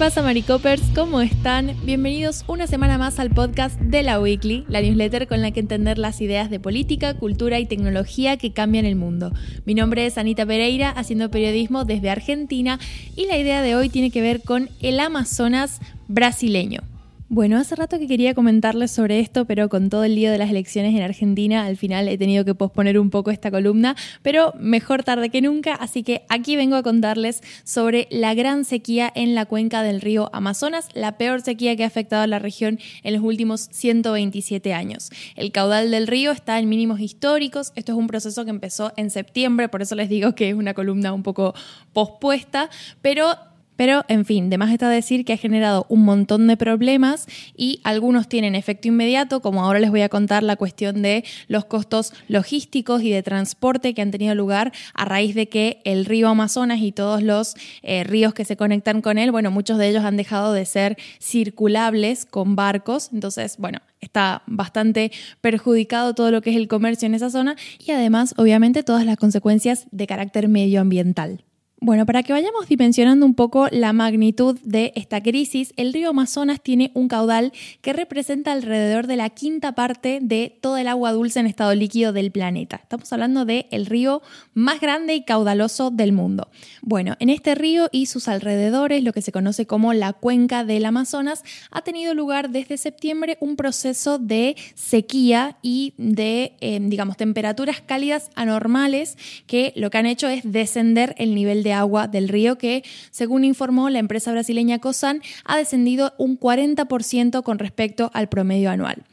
pasa, Maricopers? ¿Cómo están? Bienvenidos una semana más al podcast de la Weekly, la newsletter con la que entender las ideas de política, cultura y tecnología que cambian el mundo. Mi nombre es Anita Pereira, haciendo periodismo desde Argentina, y la idea de hoy tiene que ver con el Amazonas brasileño. Bueno, hace rato que quería comentarles sobre esto, pero con todo el lío de las elecciones en Argentina, al final he tenido que posponer un poco esta columna, pero mejor tarde que nunca, así que aquí vengo a contarles sobre la gran sequía en la cuenca del río Amazonas, la peor sequía que ha afectado a la región en los últimos 127 años. El caudal del río está en mínimos históricos, esto es un proceso que empezó en septiembre, por eso les digo que es una columna un poco pospuesta, pero pero, en fin, de más está decir que ha generado un montón de problemas y algunos tienen efecto inmediato, como ahora les voy a contar la cuestión de los costos logísticos y de transporte que han tenido lugar a raíz de que el río Amazonas y todos los eh, ríos que se conectan con él, bueno, muchos de ellos han dejado de ser circulables con barcos. Entonces, bueno, está bastante perjudicado todo lo que es el comercio en esa zona y además, obviamente, todas las consecuencias de carácter medioambiental. Bueno, para que vayamos dimensionando un poco la magnitud de esta crisis, el río Amazonas tiene un caudal que representa alrededor de la quinta parte de toda el agua dulce en estado líquido del planeta. Estamos hablando del el río más grande y caudaloso del mundo. Bueno, en este río y sus alrededores, lo que se conoce como la cuenca del Amazonas, ha tenido lugar desde septiembre un proceso de sequía y de, eh, digamos, temperaturas cálidas anormales que lo que han hecho es descender el nivel de agua del río que, según informó la empresa brasileña COSAN, ha descendido un 40% con respecto al promedio anual.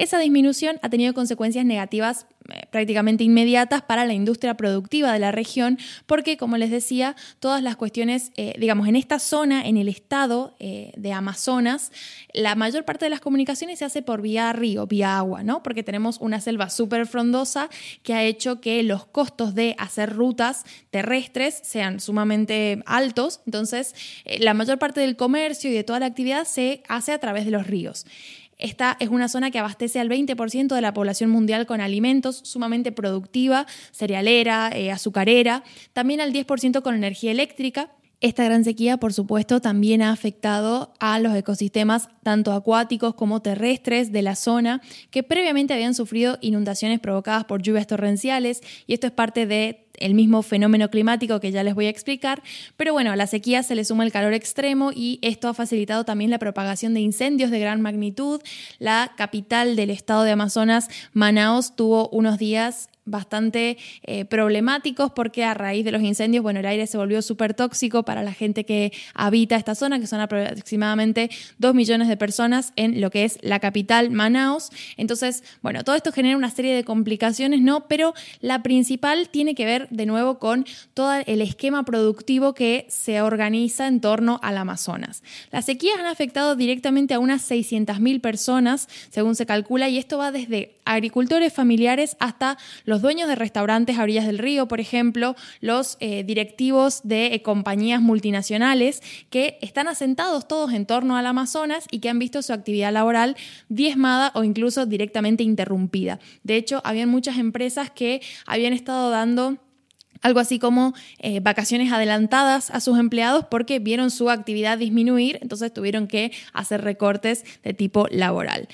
Esa disminución ha tenido consecuencias negativas eh, prácticamente inmediatas para la industria productiva de la región, porque, como les decía, todas las cuestiones, eh, digamos, en esta zona, en el estado eh, de Amazonas, la mayor parte de las comunicaciones se hace por vía río, vía agua, ¿no? Porque tenemos una selva súper frondosa que ha hecho que los costos de hacer rutas terrestres sean sumamente altos, entonces la mayor parte del comercio y de toda la actividad se hace a través de los ríos. Esta es una zona que abastece al 20% de la población mundial con alimentos, sumamente productiva, cerealera, eh, azucarera, también al 10% con energía eléctrica. Esta gran sequía, por supuesto, también ha afectado a los ecosistemas tanto acuáticos como terrestres de la zona, que previamente habían sufrido inundaciones provocadas por lluvias torrenciales, y esto es parte de el mismo fenómeno climático que ya les voy a explicar, pero bueno, a la sequía se le suma el calor extremo y esto ha facilitado también la propagación de incendios de gran magnitud. La capital del estado de Amazonas, Manaos, tuvo unos días bastante eh, problemáticos porque a raíz de los incendios, bueno, el aire se volvió súper tóxico para la gente que habita esta zona, que son aproximadamente 2 millones de personas en lo que es la capital, Manaus. Entonces, bueno, todo esto genera una serie de complicaciones, ¿no? Pero la principal tiene que ver de nuevo con todo el esquema productivo que se organiza en torno al Amazonas. Las sequías han afectado directamente a unas 600.000 personas, según se calcula, y esto va desde agricultores familiares hasta los dueños de restaurantes a orillas del río, por ejemplo, los eh, directivos de eh, compañías multinacionales que están asentados todos en torno al Amazonas y que han visto su actividad laboral diezmada o incluso directamente interrumpida. De hecho, habían muchas empresas que habían estado dando algo así como eh, vacaciones adelantadas a sus empleados porque vieron su actividad disminuir, entonces tuvieron que hacer recortes de tipo laboral.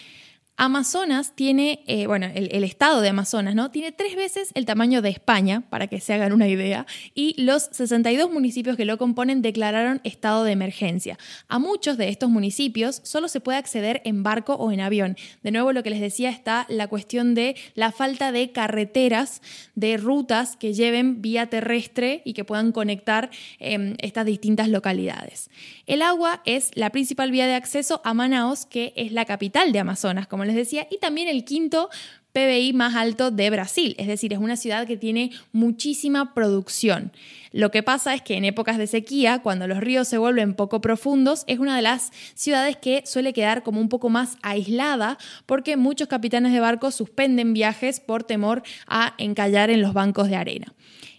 Amazonas tiene, eh, bueno, el, estado de Amazonas, ¿no? Tiene tres veces el tamaño de España, para que se hagan una idea, y los 62 municipios que lo componen declararon estado de emergencia. A muchos de estos municipios solo se puede acceder en barco o en avión. De nuevo, lo que les decía está la cuestión de la falta de carreteras, de rutas que lleven vía terrestre y que puedan conectar em, estas distintas localidades. El agua es la principal vía de acceso a Manaos, que es la capital de Amazonas, como les decía, y también el quinto PBI más alto de Brasil, es decir, es una ciudad que tiene muchísima producción. Lo que pasa es que en épocas de sequía, cuando los ríos se vuelven poco profundos, es una de las ciudades que suele quedar como un poco más aislada porque muchos capitanes de barcos suspenden viajes por temor a encallar en los bancos de arena.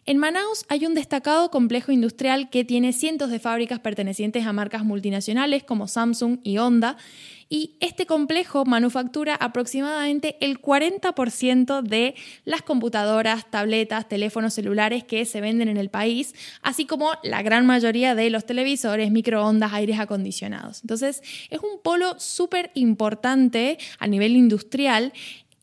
En Manaus hay un destacado complejo industrial que tiene cientos de fábricas pertenecientes a marcas multinacionales como Samsung y Honda y este complejo manufactura aproximadamente el 40% 50% de las computadoras, tabletas, teléfonos celulares que se venden en el país, así como la gran mayoría de los televisores, microondas, aires acondicionados. Entonces, es un polo súper importante a nivel industrial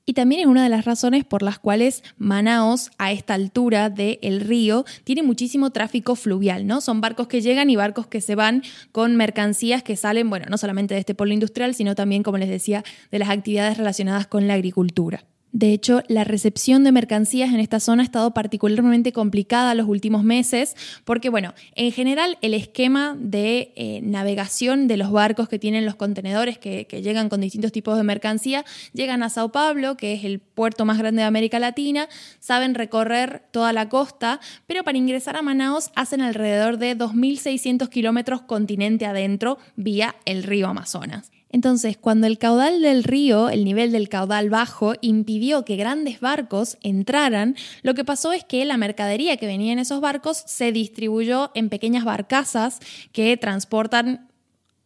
y también es una de las razones por las cuales Manaos, a esta altura del río, tiene muchísimo tráfico fluvial, ¿no? Son barcos que llegan y barcos que se van con mercancías que salen, bueno, no solamente de este polo industrial, sino también, como les decía, de las actividades relacionadas con la agricultura. De hecho, la recepción de mercancías en esta zona ha estado particularmente complicada los últimos meses porque, bueno, en general el esquema de eh, navegación de los barcos que tienen los contenedores que, llegan con distintos tipos de mercancía, llegan a Sao Paulo, que es el puerto más grande de América Latina, saben recorrer toda la costa, pero para ingresar a Manaus hacen alrededor de 2.600 kilómetros continente adentro vía el río Amazonas. Entonces, cuando el caudal del río, el nivel del caudal bajo, impidió que grandes barcos entraran, lo que pasó es que la mercadería que venía en esos barcos se distribuyó en pequeñas barcazas que transportan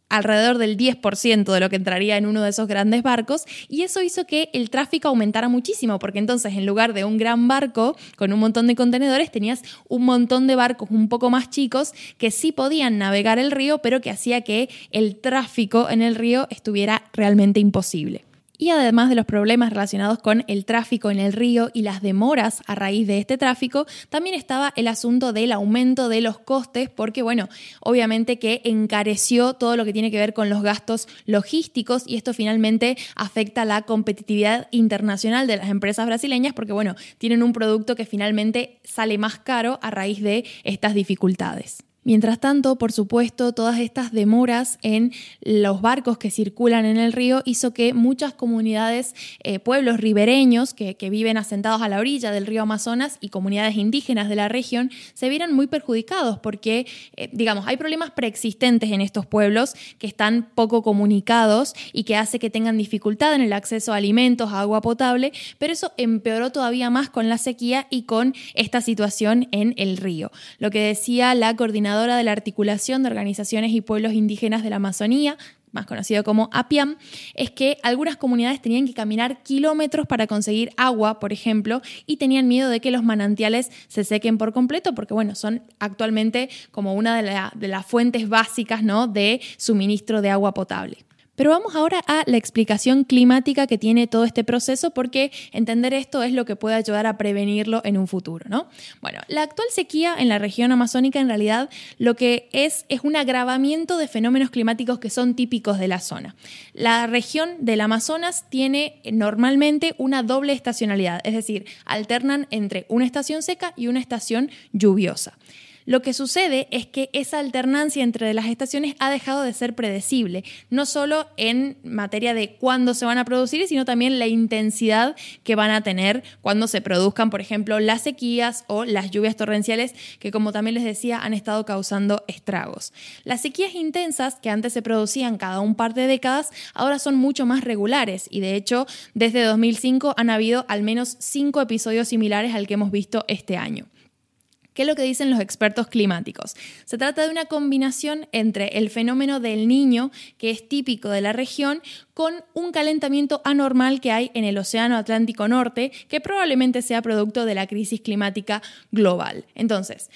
alrededor del 10% de lo que entraría en uno de esos grandes barcos y eso hizo que el tráfico aumentara muchísimo porque entonces en lugar de un gran barco con un montón de contenedores tenías un montón de barcos un poco más chicos que sí podían navegar el río pero que hacía que el tráfico en el río estuviera realmente imposible. Y además de los problemas relacionados con el tráfico en el río y las demoras a raíz de este tráfico, también estaba el asunto del aumento de los costes, porque bueno, obviamente que encareció todo lo que tiene que ver con los gastos logísticos y esto finalmente afecta la competitividad internacional de las empresas brasileñas, porque bueno, tienen un producto que finalmente sale más caro a raíz de estas dificultades. Mientras tanto, por supuesto, todas estas demoras en los barcos que circulan en el río hizo que muchas comunidades, eh, pueblos ribereños que, viven asentados a la orilla del río Amazonas y comunidades indígenas de la región se vieran muy perjudicados porque, eh, digamos, hay problemas preexistentes en estos pueblos que están poco comunicados y que hace que tengan dificultad en el acceso a alimentos, a agua potable, pero eso empeoró todavía más con la sequía y con esta situación en el río. Lo que decía la coordinadora de la Articulación de Organizaciones y Pueblos Indígenas de la Amazonía, más conocido como APIAM, es que algunas comunidades tenían que caminar kilómetros para conseguir agua, por ejemplo, y tenían miedo de que los manantiales se sequen por completo, porque bueno, son actualmente como una de, de las fuentes básicas ¿no? de suministro de agua potable. Pero vamos ahora a la explicación climática que tiene todo este proceso porque entender esto es lo que puede ayudar a prevenirlo en un futuro, ¿no? Bueno, la actual sequía en la región amazónica en realidad lo que es es un agravamiento de fenómenos climáticos que son típicos de la zona. La región del Amazonas tiene normalmente una doble estacionalidad, es decir, alternan entre una estación seca y una estación lluviosa. Lo que sucede es que esa alternancia entre las estaciones ha dejado de ser predecible, no solo en materia de cuándo se van a producir, sino también la intensidad que van a tener cuando se produzcan, por ejemplo, las sequías o las lluvias torrenciales, que como también les decía, han estado causando estragos. Las sequías intensas, que antes se producían cada un par de décadas, ahora son mucho más regulares y de hecho, desde 2005 han habido al menos cinco episodios similares al que hemos visto este año. ¿Qué es lo que dicen los expertos climáticos? Se trata de una combinación entre el fenómeno del niño, que es típico de la región, con un calentamiento anormal que hay en el Océano Atlántico Norte, que probablemente sea producto de la crisis climática global. Entonces,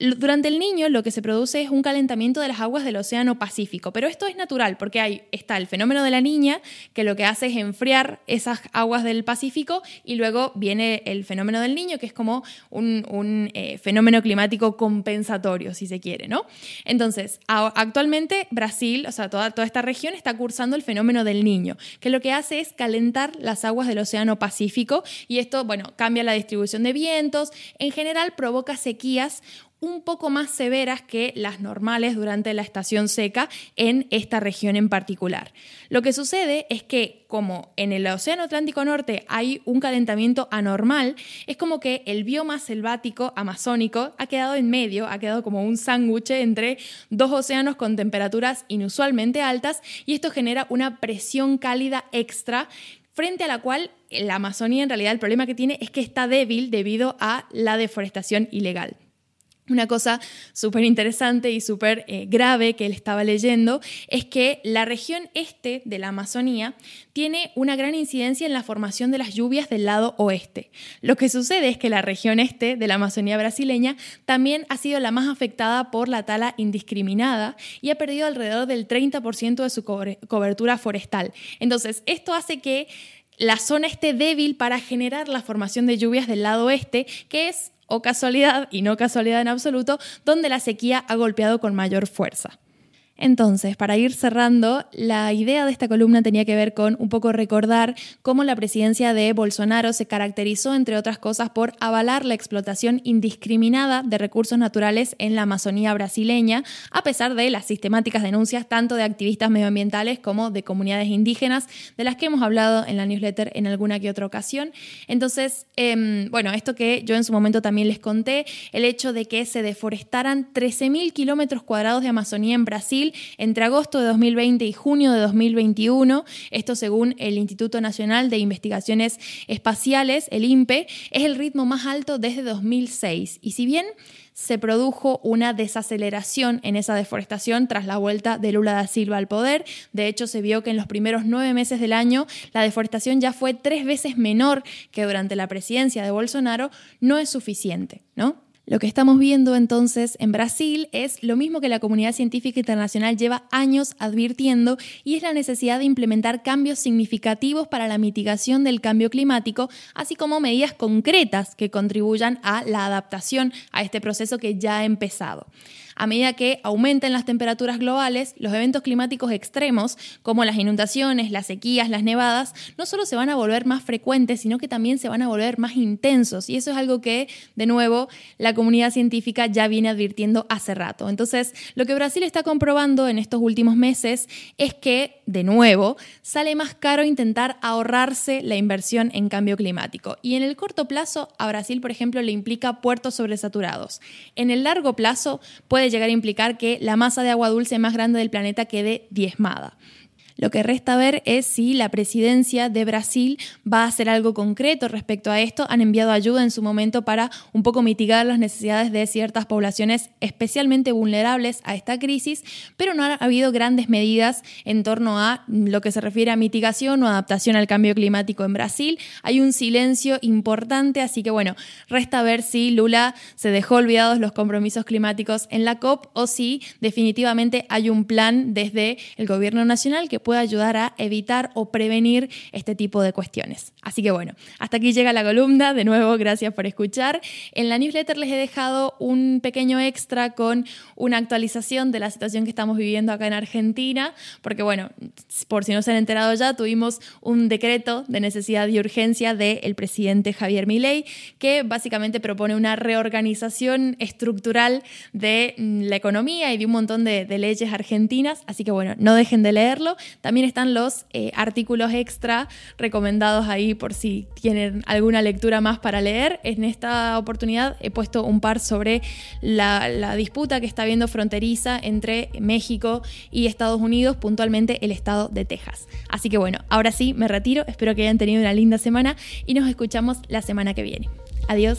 durante el niño lo que se produce es un calentamiento de las aguas del Océano Pacífico, pero esto es natural porque hay, está el fenómeno de la niña, que lo que hace es enfriar esas aguas del Pacífico y luego viene el fenómeno del niño, que es como un, eh, fenómeno climático compensatorio, si se quiere, ¿no? Entonces, actualmente Brasil, o sea, toda, toda esta región está cursando el fenómeno del niño, que lo que hace es calentar las aguas del Océano Pacífico y esto, bueno, cambia la distribución de vientos, en general provoca sequías un poco más severas que las normales durante la estación seca en esta región en particular. Lo que sucede es que como en el Océano Atlántico Norte hay un calentamiento anormal, es como que el bioma selvático amazónico ha quedado en medio, ha quedado como un sándwich entre dos océanos con temperaturas inusualmente altas y esto genera una presión cálida extra frente a la cual la Amazonía en realidad el problema que tiene es que está débil debido a la deforestación ilegal. Una cosa súper interesante y súper eh, grave que él estaba leyendo es que la región este de la Amazonía tiene una gran incidencia en la formación de las lluvias del lado oeste. Lo que sucede es que la región este de la Amazonía brasileña también ha sido la más afectada por la tala indiscriminada y ha perdido alrededor del 30% de su cobertura forestal. Entonces, esto hace que la zona esté débil para generar la formación de lluvias del lado oeste, que es o casualidad, y no casualidad en absoluto, donde la sequía ha golpeado con mayor fuerza. Entonces, para ir cerrando, la idea de esta columna tenía que ver con un poco recordar cómo la presidencia de Bolsonaro se caracterizó, entre otras cosas, por avalar la explotación indiscriminada de recursos naturales en la Amazonía brasileña, a pesar de las sistemáticas denuncias tanto de activistas medioambientales como de comunidades indígenas, de las que hemos hablado en la newsletter en alguna que otra ocasión. Entonces, em, bueno, esto que yo en su momento también les conté, el hecho de que se deforestaran 13.000 kilómetros cuadrados de Amazonía en Brasil, entre agosto de 2020 y junio de 2021, esto según el Instituto Nacional de Investigaciones Espaciales, el INPE, es el ritmo más alto desde 2006. Y si bien se produjo una desaceleración en esa deforestación tras la vuelta de Lula da Silva al poder. De hecho, se vio que en los primeros nueve meses del año la deforestación ya fue tres veces menor que durante la presidencia de Bolsonaro. No es suficiente, ¿no? Lo que estamos viendo entonces en Brasil es lo mismo que la comunidad científica internacional lleva años advirtiendo y es la necesidad de implementar cambios significativos para la mitigación del cambio climático, así como medidas concretas que contribuyan a la adaptación a este proceso que ya ha empezado. A medida que aumenten las temperaturas globales, los eventos climáticos extremos, como las inundaciones, las sequías, las nevadas, no solo se van a volver más frecuentes, sino que también se van a volver más intensos. Y eso es algo que, de nuevo, la comunidad científica ya viene advirtiendo hace rato. Entonces, lo que Brasil está comprobando en estos últimos meses es que, de nuevo, sale más caro intentar ahorrarse la inversión en cambio climático. Y en el corto plazo, a Brasil, por ejemplo, le implica puertos sobresaturados. En el largo plazo, puede llegar a implicar que la masa de agua dulce más grande del planeta quede diezmada. Lo que resta ver es si la presidencia de Brasil va a hacer algo concreto respecto a esto. Han enviado ayuda en su momento para un poco mitigar las necesidades de ciertas poblaciones especialmente vulnerables a esta crisis, pero no ha habido grandes medidas en torno a lo que se refiere a mitigación o adaptación al cambio climático en Brasil. Hay un silencio importante, así que bueno, resta ver si Lula se dejó olvidados los compromisos climáticos en la COP o si definitivamente hay un plan desde el gobierno nacional que puede ayudar a evitar o prevenir este tipo de cuestiones. Así que bueno, hasta aquí llega la columna. De nuevo, gracias por escuchar. En la newsletter les he dejado un pequeño extra con una actualización de la situación que estamos viviendo acá en Argentina, porque bueno, por si no se han enterado ya, tuvimos un decreto de necesidad y urgencia del presidente Javier Milei que básicamente propone una reorganización estructural de mm, la economía y de un montón de, de leyes argentinas. Así que bueno, no dejen de leerlo. También están los eh, artículos extra recomendados ahí por si tienen alguna lectura más para leer. En esta oportunidad he puesto un par sobre la, la disputa que está habiendo fronteriza entre México y Estados Unidos, puntualmente el estado de Texas. Así que bueno, ahora sí, me retiro. Espero que hayan tenido una linda semana y nos escuchamos la semana que viene. Adiós.